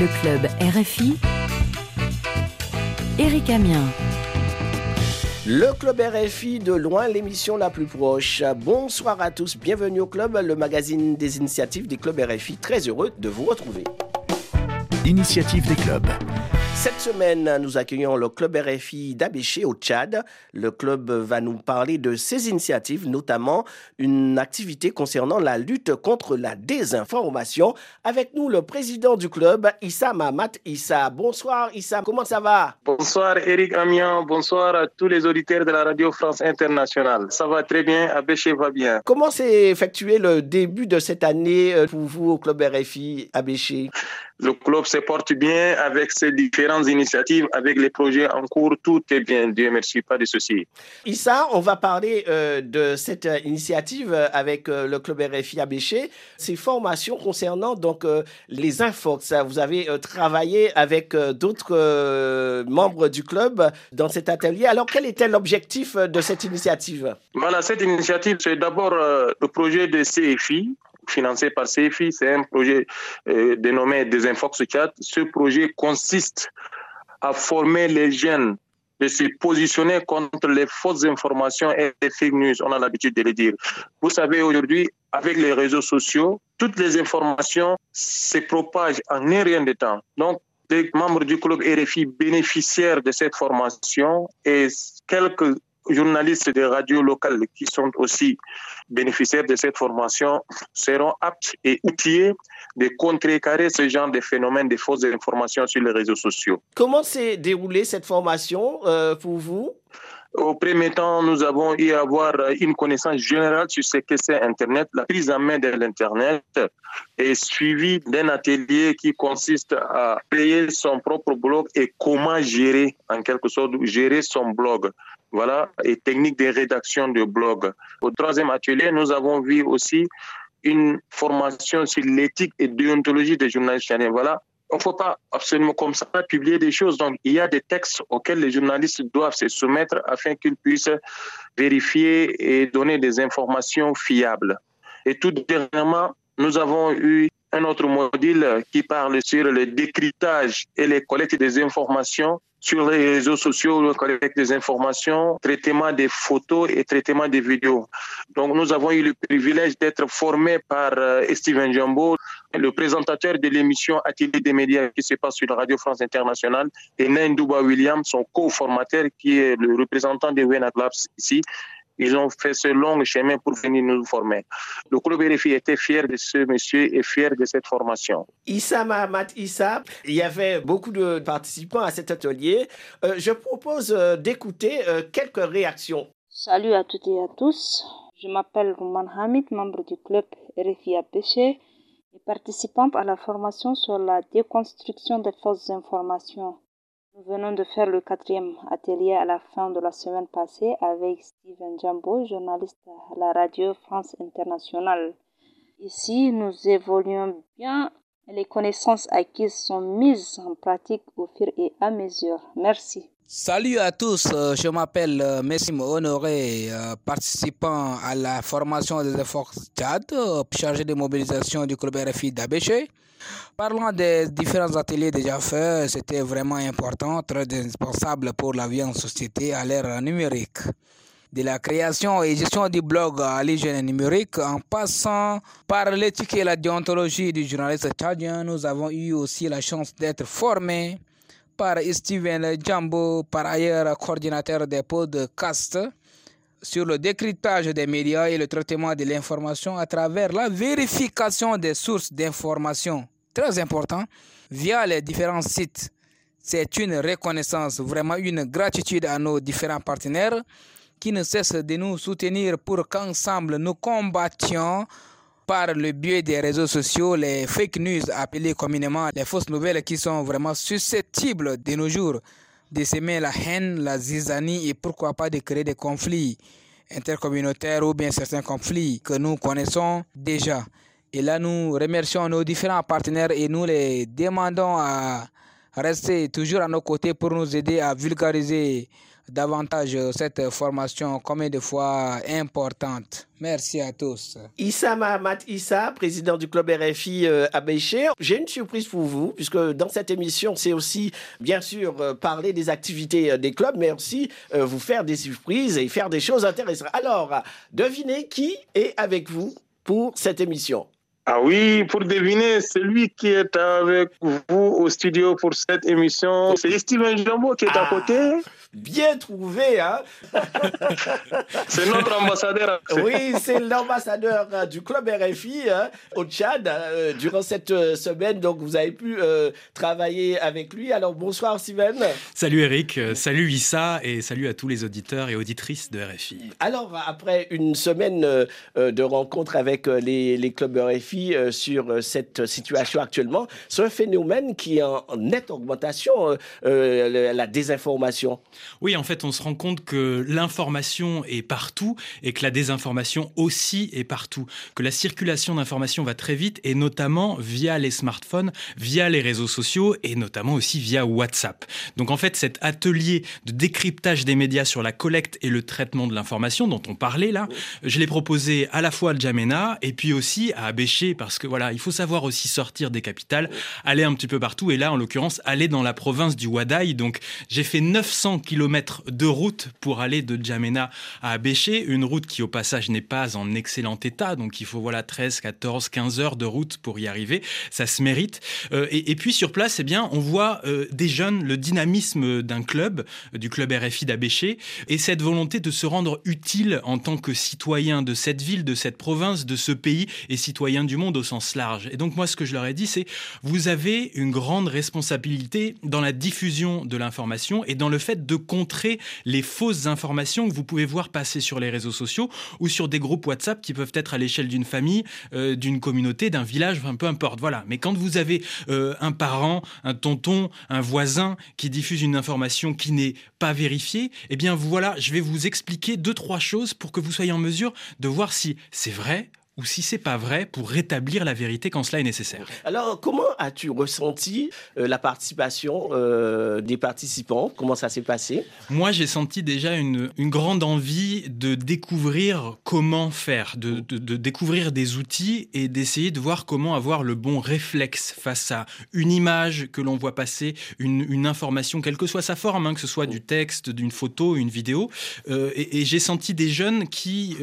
Le club RFI. Eric Amien. Le club RFI de loin, l'émission la plus proche. Bonsoir à tous, bienvenue au club, le magazine des initiatives des clubs RFI. Très heureux de vous retrouver. Initiative des clubs. Cette semaine, nous accueillons le club RFI d'Abéché au Tchad. Le club va nous parler de ses initiatives, notamment une activité concernant la lutte contre la désinformation. Avec nous, le président du club, Issa Mamat Issa. Bonsoir Issa, comment ça va? Bonsoir Eric Amian, bonsoir à tous les auditeurs de la Radio France Internationale. Ça va très bien, Abéché va bien. Comment s'est effectué le début de cette année euh, pour vous au club RFI Abéché? Le club se porte bien avec ses différentes initiatives, avec les projets en cours. Tout est bien. Dieu merci, pas de soucis. Issa, on va parler euh, de cette initiative avec euh, le club RFI Abéché. Ces formations concernant donc euh, les infox. Vous avez travaillé avec d'autres membres du club dans cet atelier. Alors, quel était l'objectif de cette initiative? Voilà, cette initiative, c'est d'abord le projet de CFI financé par CFI. C'est un projet euh, dénommé Desinfox Chat. Ce projet consiste à former les jeunes de se positionner contre les fausses informations et les fake news. On a l'habitude de le dire. Vous savez, aujourd'hui, avec les réseaux sociaux, toutes les informations se propagent en un rien de temps. Donc, les membres du club RFI bénéficiaires de cette formation et quelques journalistes des radios locales qui sont aussi bénéficiaires de cette formation seront aptes et outillés de contrecarrer ce genre de phénomène de fausses informations sur les réseaux sociaux. Comment s'est déroulée cette formation euh, pour vous? Au premier temps, nous avons eu à avoir une connaissance générale sur ce que c'est Internet. La prise en main de l'Internet est suivie d'un atelier qui consiste à créer son propre blog et comment gérer, en quelque sorte, gérer son blog. Voilà, et technique de rédaction de blog. Au troisième atelier, nous avons vu aussi une formation sur l'éthique et déontologie des journalistes Voilà, il ne faut pas absolument comme ça publier des choses. Donc, il y a des textes auxquels les journalistes doivent se soumettre afin qu'ils puissent vérifier et donner des informations fiables. Et tout dernièrement, nous avons eu un autre module qui parle sur le décryptage et les collectes des informations sur les réseaux sociaux, collecte des informations, traitement des photos et traitement des vidéos. Donc, nous avons eu le privilège d'être formés par euh, Steven Jambo, le présentateur de l'émission Atelier des médias qui se passe sur la Radio France Internationale, et Naindouba Williams, son co-formateur, qui est le représentant de Wena Labs ici. Ils ont fait ce long chemin pour venir nous former. Le club RFI était fier de ce monsieur et fier de cette formation. Issa Mahamat Issa, il y avait beaucoup de participants à cet atelier. Euh, je propose euh, d'écouter euh, quelques réactions. Salut à toutes et à tous. Je m'appelle Rouman Hamid, membre du club RFI Péché et participante à la formation sur la déconstruction des fausses informations. Nous venons de faire le quatrième atelier à la fin de la semaine passée avec Steven Jambo, journaliste à la radio France Internationale. Ici, nous évoluons bien et les connaissances acquises sont mises en pratique au fur et à mesure. Merci. Salut à tous, euh, je m'appelle euh, Messim Honoré, euh, participant à la formation des efforts Tchad, chargé de mobilisation du club RFI d'Abéché. Parlant des différents ateliers déjà faits, c'était vraiment important, très indispensable pour la vie en société à l'ère numérique. De la création et gestion du blog à l'hygiène numérique, en passant par l'éthique et la déontologie du journaliste tchadien, nous avons eu aussi la chance d'être formés par Steven Jambo, par ailleurs coordinateur des podcasts sur le décryptage des médias et le traitement de l'information à travers la vérification des sources d'information très important via les différents sites. C'est une reconnaissance, vraiment une gratitude à nos différents partenaires qui ne cessent de nous soutenir pour qu'ensemble nous combattions par le biais des réseaux sociaux les fake news appelées communément les fausses nouvelles qui sont vraiment susceptibles de nos jours de semer la haine, la zizanie et pourquoi pas de créer des conflits intercommunautaires ou bien certains conflits que nous connaissons déjà. Et là, nous remercions nos différents partenaires et nous les demandons à rester toujours à nos côtés pour nous aider à vulgariser davantage cette formation combien de fois importante. Merci à tous. Issa Mahamat Issa, président du club RFI euh, à Béché. J'ai une surprise pour vous, puisque dans cette émission, c'est aussi, bien sûr, euh, parler des activités euh, des clubs, mais aussi vous faire des surprises et faire des choses intéressantes. Alors, devinez qui est avec vous pour cette émission. Ah oui, pour deviner, celui qui est avec vous au studio pour cette émission, c'est Steven Jambo qui est à ah. côté. Bien trouvé, hein C'est notre ambassadeur. Oui, c'est l'ambassadeur euh, du club RFI hein, au Tchad euh, durant cette euh, semaine. Donc, vous avez pu travailler avec lui. Alors, bonsoir, Steven. Salut, Eric. salut, Issa. Et salut à tous les auditeurs et auditrices de RFI. Alors, après une semaine de rencontres avec les, les clubs RFI sur cette situation actuellement, c'est un phénomène qui est en nette augmentation, la désinformation. Oui, en fait, on se rend compte que l'information est partout et que la désinformation aussi est partout. Que la circulation d'informations va très vite et notamment via les smartphones, via les réseaux sociaux et notamment aussi via WhatsApp. Donc en fait, cet atelier de décryptage des médias sur la collecte et le traitement de l'information dont on parlait là, je l'ai proposé à la fois à Djamena et puis aussi à Abéché parce que voilà, il faut savoir aussi sortir des capitales, aller un petit peu partout et là, en l'occurrence, aller dans la province du Wadaï. Donc j'ai fait 900 km kilomètres de route pour aller de Djamena à Abéché, une route qui au passage n'est pas en excellent état, donc il faut voilà 13, 14, 15 heures de route pour y arriver, ça se mérite. Euh, et, puis sur place, eh bien, on voit euh, des jeunes, le dynamisme d'un club, du club RFI d'Abéché, et cette volonté de se rendre utile en tant que citoyen de cette ville, de cette province, de ce pays et citoyen du monde au sens large. Et donc moi, ce que je leur ai dit, c'est vous avez une grande responsabilité dans la diffusion de l'information et dans le fait de contrer les fausses informations que vous pouvez voir passer sur les réseaux sociaux ou sur des groupes WhatsApp qui peuvent être à l'échelle d'une famille, euh, d'une communauté, d'un village, peu importe. Voilà. Mais quand vous avez euh, un parent, un tonton, un voisin qui diffuse une information qui n'est pas vérifiée, eh bien voilà, je vais vous expliquer deux trois choses pour que vous soyez en mesure de voir si c'est vrai ou si c'est pas vrai pour rétablir la vérité quand cela est nécessaire. Alors, comment as-tu ressenti euh, la participation euh, des participants? Comment ça s'est passé? Moi, j'ai senti déjà une, une, grande envie de découvrir comment faire, de, de, découvrir des outils et d'essayer de voir comment avoir le bon réflexe face à une image que l'on voit passer, une, une, information, quelle que soit sa forme, hein, que ce soit du texte, d'une photo, une vidéo. Euh, et, et j'ai senti des jeunes qui,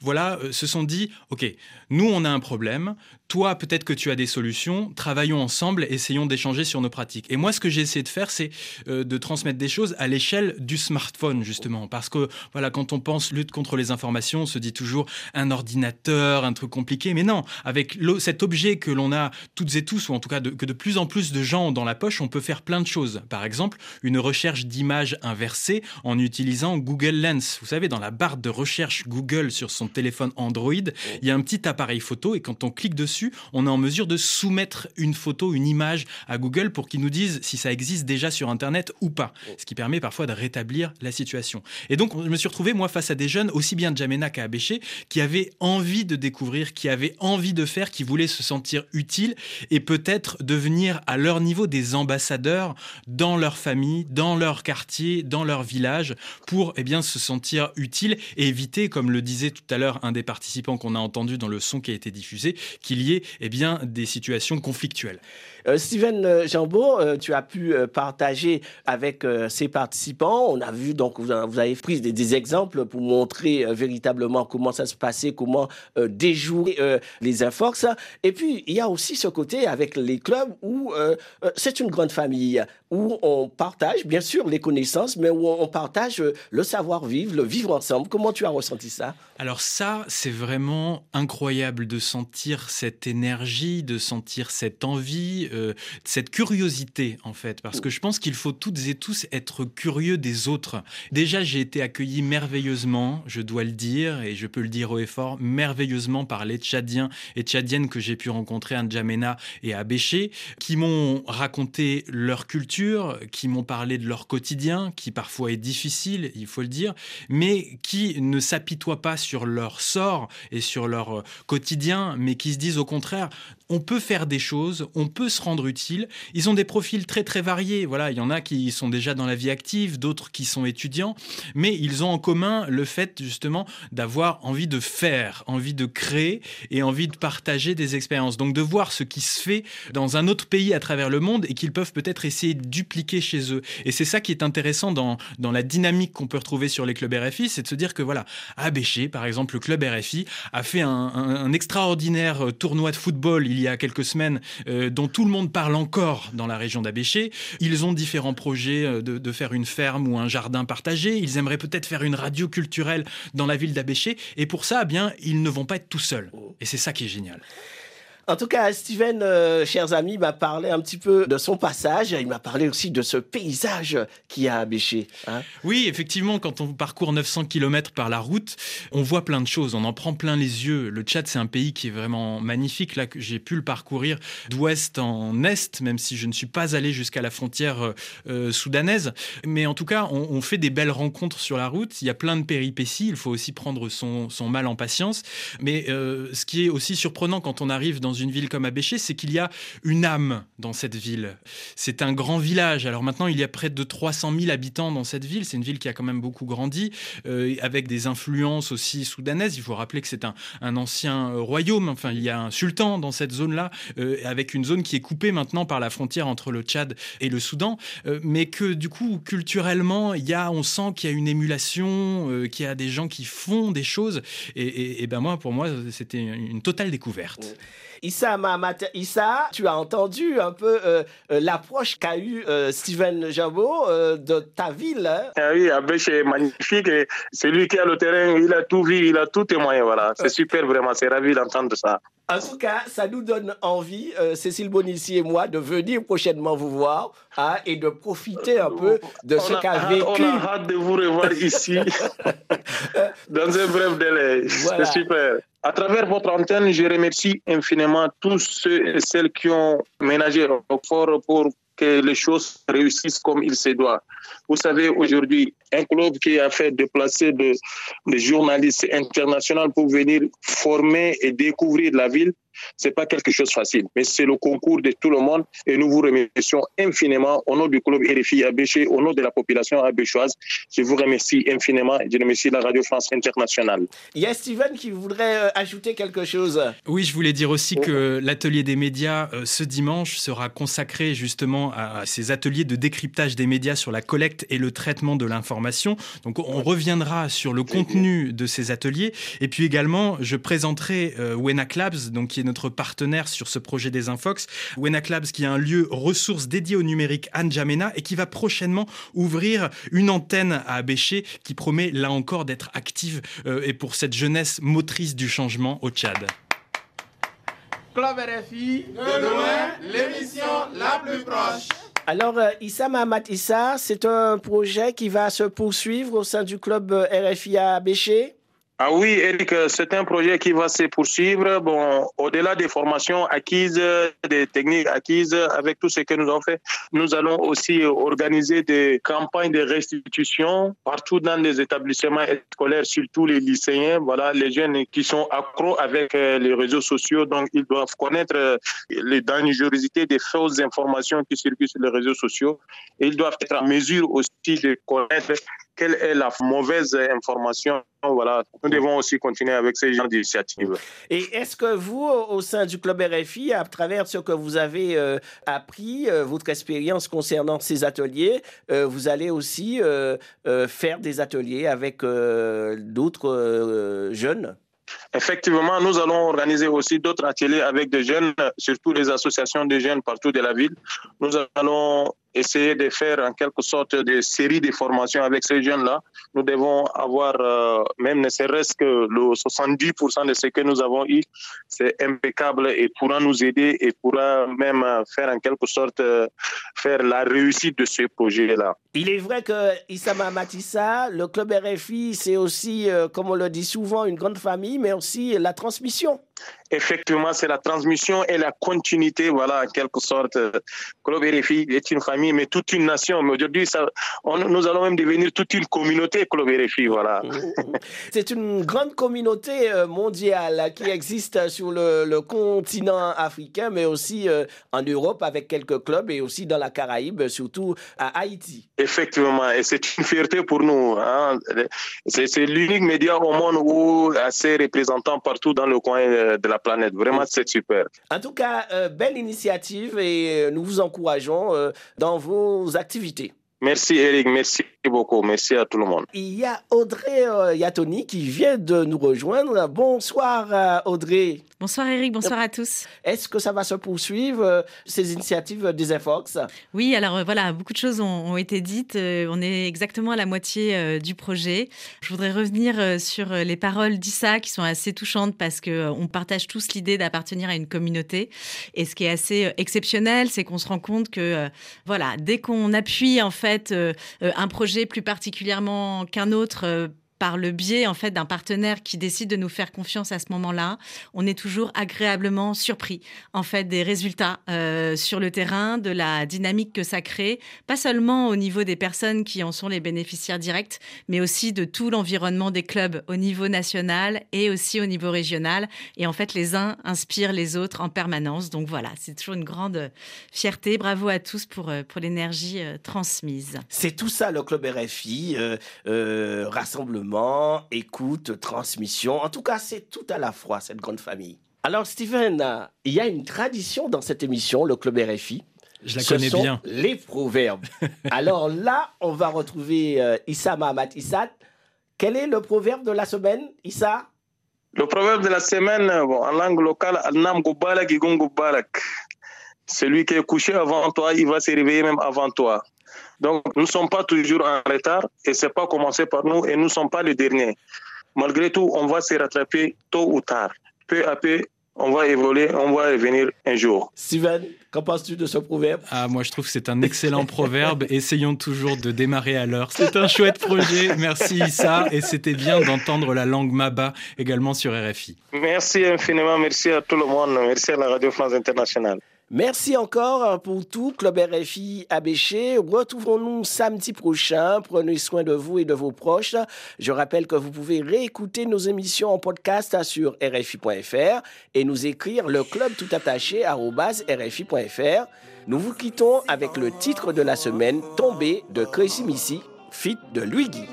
voilà, se sont dit, OK, nous, on a un problème, toi, peut-être que tu as des solutions, travaillons ensemble, essayons d'échanger sur nos pratiques. Et moi, ce que j'ai essayé de faire, c'est euh, de transmettre des choses à l'échelle du smartphone, justement. Parce que, voilà, quand on pense lutte contre les informations, on se dit toujours un ordinateur, un truc compliqué. Mais non, avec cet objet que l'on a toutes et tous, ou en tout cas que de plus en plus de gens ont dans la poche, on peut faire plein de choses. Par exemple, une recherche d'images inversée en utilisant Google Lens. Vous savez, dans la barre de recherche Google sur son téléphone Android, il y a un petit appareil photo et quand on clique dessus, on est en mesure de soumettre une photo, une image à Google pour qu'ils nous disent si ça existe déjà sur Internet ou pas. Ce qui permet parfois de rétablir la situation. Et donc, je me suis retrouvé, moi, face à des jeunes, aussi bien de Jamena qu'à Abéché, qui avaient envie de découvrir, qui avaient envie de faire, qui voulaient se sentir utiles et peut-être devenir à leur niveau des ambassadeurs dans leur famille, dans leur quartier, dans leur village, pour eh bien, se sentir utiles et éviter, comme le disait tout à l'heure un des participants qu'on a entendu dans le son qui a été diffusé, qu'il y eh bien, des situations conflictuelles. Euh, Steven euh, Jambo, euh, tu as pu partager avec ces participants. On a vu, donc, vous, avez pris des, exemples pour montrer véritablement comment ça se passait, comment déjouer les inforces. Et puis, il y a aussi ce côté avec les clubs où c'est une grande famille, où on partage, bien sûr, les connaissances, mais où on partage le savoir-vivre, le vivre ensemble. Comment tu as ressenti ça? Alors ça, c'est vraiment incroyable de sentir cette énergie, de sentir cette envie, euh, cette curiosité en fait, parce que je pense qu'il faut toutes et tous être curieux des autres. Déjà, j'ai été accueilli merveilleusement, je dois le dire, et je peux le dire haut et fort, merveilleusement par les Tchadiens et Tchadiennes que j'ai pu rencontrer à N'Djamena et à Béché, qui m'ont raconté leur culture, qui m'ont parlé de leur quotidien, qui parfois est difficile, il faut le dire, mais qui ne s'apitoient pas sur leur sort et sur leur quotidien, mais qui se disent au contraire, on peut faire des choses, on peut se rendre utile. Ils ont des profils très très variés. Voilà, il y en a qui sont déjà dans la vie active, d'autres qui sont étudiants, mais ils ont en commun le fait justement d'avoir envie de faire, envie de créer et envie de partager des expériences. Donc de voir ce qui se fait dans un autre pays à travers le monde et qu'ils peuvent peut-être essayer de dupliquer chez eux. Et c'est ça qui est intéressant dans, dans la dynamique qu'on peut retrouver sur les clubs RFI, c'est de se dire que voilà, à Béché, par exemple, le club RFI a fait un, extraordinaire tournoi de football y a quelques semaines euh, dont tout le monde parle encore dans la région d'Abéché. Ils ont différents projets euh, de, de, faire une ferme ou un jardin partagé. Ils aimeraient peut-être faire une radio culturelle dans la ville d'Abéché. Et pour ça, eh bien, ils ne vont pas être tout seuls. Et c'est ça qui est génial. En tout cas, Steven, euh, chers amis, m'a parlé un petit peu de son passage. Il m'a parlé aussi de ce paysage qui a Béché. Hein. oui, effectivement, quand on parcourt 900 km par la route, on voit plein de choses. On en prend plein les yeux. Le Tchad, c'est un pays qui est vraiment magnifique. Là, j'ai pu le parcourir d'ouest en est, même si je ne suis pas allé jusqu'à la frontière euh, euh, soudanaise. Mais en tout cas, on, fait des belles rencontres sur la route. Il y a plein de péripéties. Il faut aussi prendre son, son mal en patience. Mais ce qui est aussi surprenant quand on arrive dans une ville comme Abéché, c'est qu'il y a une âme dans cette ville. C'est un grand village. Alors maintenant, il y a près de 300 000 habitants dans cette ville. C'est une ville qui a quand même beaucoup grandi, euh, avec des influences aussi soudanaises. Il faut rappeler que c'est un, ancien euh, royaume. Enfin, il y a un sultan dans cette zone-là, euh, avec une zone qui est coupée maintenant par la frontière entre le Tchad et le Soudan. mais que du coup, culturellement, il y a, on sent qu'il y a une émulation, qu'il y a des gens qui font des choses. Et, et ben moi, pour moi, c'était une totale découverte. Issa tu as entendu un peu euh, euh, l'approche qu'a eu euh, Steven Jabot de ta ville. Hein? Ah oui, Abèche est magnifique. C'est lui qui a le terrain, il a tout vu, il a tout témoigné. Voilà. C'est super, vraiment. C'est ravi d'entendre ça. En tout cas, ça nous donne envie, Cécile Bonissi et moi, de venir prochainement vous voir hein, et de profiter un peu de ce qu'a vécu. On a hâte de vous revoir ici dans un bref délai. C'est super. À travers votre antenne, je remercie infiniment tous ceux et celles qui ont ménagé fort pour que les choses réussissent comme il se doit. Vous savez, aujourd'hui, un club qui a fait déplacer des journalistes internationaux pour venir former et découvrir la ville, c'est pas quelque chose de facile, mais c'est le concours de tout le monde et nous vous remercions infiniment au nom du club RFI Abéché, au nom de la population abéchoise. Je vous remercie infiniment et je remercie la Radio France Internationale. Il y a Steven qui voudrait euh, ajouter quelque chose. Oui, je voulais dire aussi que l'atelier des médias euh, ce dimanche sera consacré justement à ces ateliers de décryptage des médias sur la collecte et le traitement de l'information. Donc on reviendra sur le contenu de ces ateliers et puis également je présenterai euh, Wena Labs donc qui est notre partenaire sur ce projet des Infox. Wenac Labs, qui est un lieu ressources dédié au numérique Anjamena et qui va prochainement ouvrir une antenne à Abéché qui promet là encore d'être active euh, et pour cette jeunesse motrice du changement au Tchad. Club RFI, de loin, l'émission la plus proche. Alors, euh, Issa Mahamat Issa, c'est un projet qui va se poursuivre au sein du club euh, RFI à Béché ah oui, Eric, c'est un projet qui va se poursuivre. Bon, au-delà des formations acquises, des techniques acquises, avec tout ce que nous avons fait, nous allons aussi organiser des campagnes de restitution partout dans les établissements scolaires, surtout les lycéens. Voilà, les jeunes qui sont accros avec euh, les réseaux sociaux, donc ils doivent connaître euh, les dangerosités des fausses informations qui circulent sur les réseaux sociaux. Et ils doivent être en mesure aussi de connaître quelle est la mauvaise information. Voilà, nous devons aussi continuer avec ces genres d'initiatives. Et est-ce que vous, au sein du Club RFI, à travers ce que vous avez euh, appris, euh, votre expérience concernant ces ateliers, euh, vous allez aussi faire des ateliers avec d'autres jeunes? Effectivement, nous allons organiser aussi d'autres ateliers avec des jeunes, surtout les associations de jeunes partout de la ville. Nous allons essayer de faire en quelque sorte des séries de formations avec ces jeunes-là. Nous devons avoir, euh, même ne serait-ce que le 70% de ce que nous avons eu, c'est impeccable et pourra nous aider et pourra même faire en quelque sorte euh, faire la réussite de ce projet-là. Il est vrai que Issama Matissa, le club RFI, c'est aussi, euh, comme on le dit souvent, une grande famille, mais aussi la transmission. Effectivement, c'est la transmission et la continuité, voilà, en quelque sorte. Club RFI est une famille, mais toute une nation. Mais aujourd'hui, nous allons même devenir toute une communauté, Club RFI, voilà. C'est une grande communauté euh, mondiale qui existe sur le, continent africain, mais aussi euh, en Europe avec quelques clubs et aussi dans la Caraïbe, surtout à Haïti. Effectivement, et c'est une fierté pour nous. Hein. C'est l'unique média au monde où a ses représentants partout dans le coin euh, de la planète. Vraiment, c'est super. En tout cas, euh, belle initiative et euh, nous vous encourageons euh, dans vos activités. Merci Eric, merci beaucoup, merci à tout le monde. Il y a Audrey Yatoni qui vient de nous rejoindre. Bonsoir Audrey. Bonsoir Eric, bonsoir à tous. Est-ce que ça va se poursuivre, euh, ces initiatives des Infox Oui, alors euh, voilà, beaucoup de choses ont, été dites. Euh, on est exactement à la moitié du projet. Je voudrais revenir sur les paroles d'Issa qui sont assez touchantes parce qu'on partage tous l'idée d'appartenir à une communauté. Et ce qui est assez exceptionnel, c'est qu'on se rend compte que voilà, dès qu'on appuie en fait un projet plus particulièrement qu'un autre, par le biais en fait d'un partenaire qui décide de nous faire confiance à ce moment-là, on est toujours agréablement surpris en fait des résultats euh, sur le terrain, de la dynamique que ça crée, pas seulement au niveau des personnes qui en sont les bénéficiaires directs, mais aussi de tout l'environnement des clubs au niveau national et aussi au niveau régional. Et en fait, les uns inspirent les autres en permanence. Donc voilà, c'est toujours une grande fierté. Bravo à tous pour euh, pour l'énergie euh, transmise. C'est tout ça le club RFI, rassemblement écoute, transmission. En tout cas, c'est tout à la fois, cette grande famille. Alors, Steven, il y a une tradition dans cette émission, le Club RFI. Je la connais bien. Les proverbes. Alors là, on va retrouver euh, Issa Mahamat Issa. Quel est le proverbe de la semaine, Issa? Le proverbe de la semaine, en langue locale, Al-Nam Celui qui est couché avant toi, il va se réveiller même avant toi. Donc, nous ne sommes pas toujours en retard et ce n'est pas commencé par nous et nous ne sommes pas les derniers. Malgré tout, on va se rattraper tôt ou tard. Peu à peu, on va évoluer, on va revenir un jour. Steven, qu'en penses-tu de ce proverbe? Ah, moi je trouve que c'est un excellent proverbe. Essayons toujours de démarrer à l'heure. C'est un chouette projet. Merci Issa. Et c'était bien d'entendre la langue Maba également sur RFI. Merci infiniment. Merci à tout le monde. Merci à la Radio France Internationale. Merci encore pour tout, Club RFI Abéché. Retrouvons-nous samedi prochain. Prenez soin de vous et de vos proches. Je rappelle que vous pouvez réécouter nos émissions en podcast sur RFI.fr et nous écrire le club tout attaché RFI.fr. Nous vous quittons avec le titre de la semaine, Tombé de Crazy Missy, fit de Louis Guy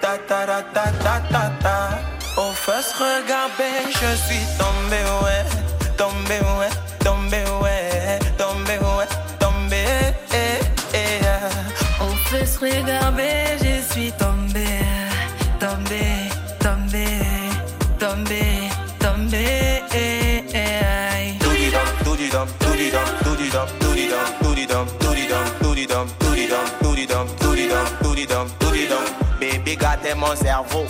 ta ta ta ta ta ta ta. Regarder, je suis tombé ouais, tombé ouais, tombé ouais, tombé ouais, tombé. Eh, eh. Aux fesses regarder, je suis tombé, tombé, tombé, tombé, tombé. Tout dit dom, tout dit tout dit tout dit. Mon cerveau.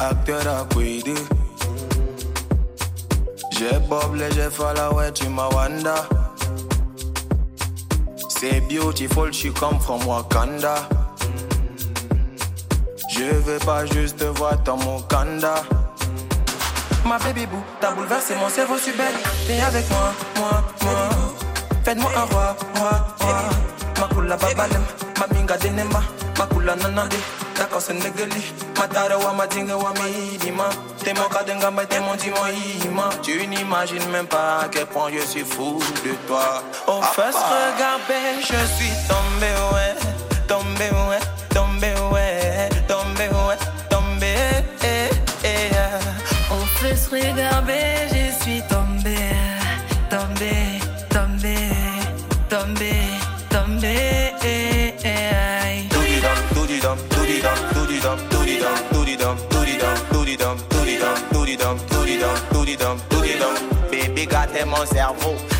acteur à cuider. J'ai bob j'ai follow ouais tu m'as wanda. C'est beautiful, she come from Wakanda. Je veux pas juste voir dans mon kanda. Ma baby boo, t'as bouleversé mon cerveau, je suis belle. T'es avec moi, moi, moi. Faites-moi un roi, roi, roi. Makula babalem, ma minga denemba. Makula nanande, d'accord c'est negeli. Matara wa madinga wa midima. T'es mon kadenga, mais t'es mon ima. Tu n'imagines même pas à quel point je suis fou de toi. Au first regard, ben, je suis tombé, ouais. Tombé, ouais. Mon cerveau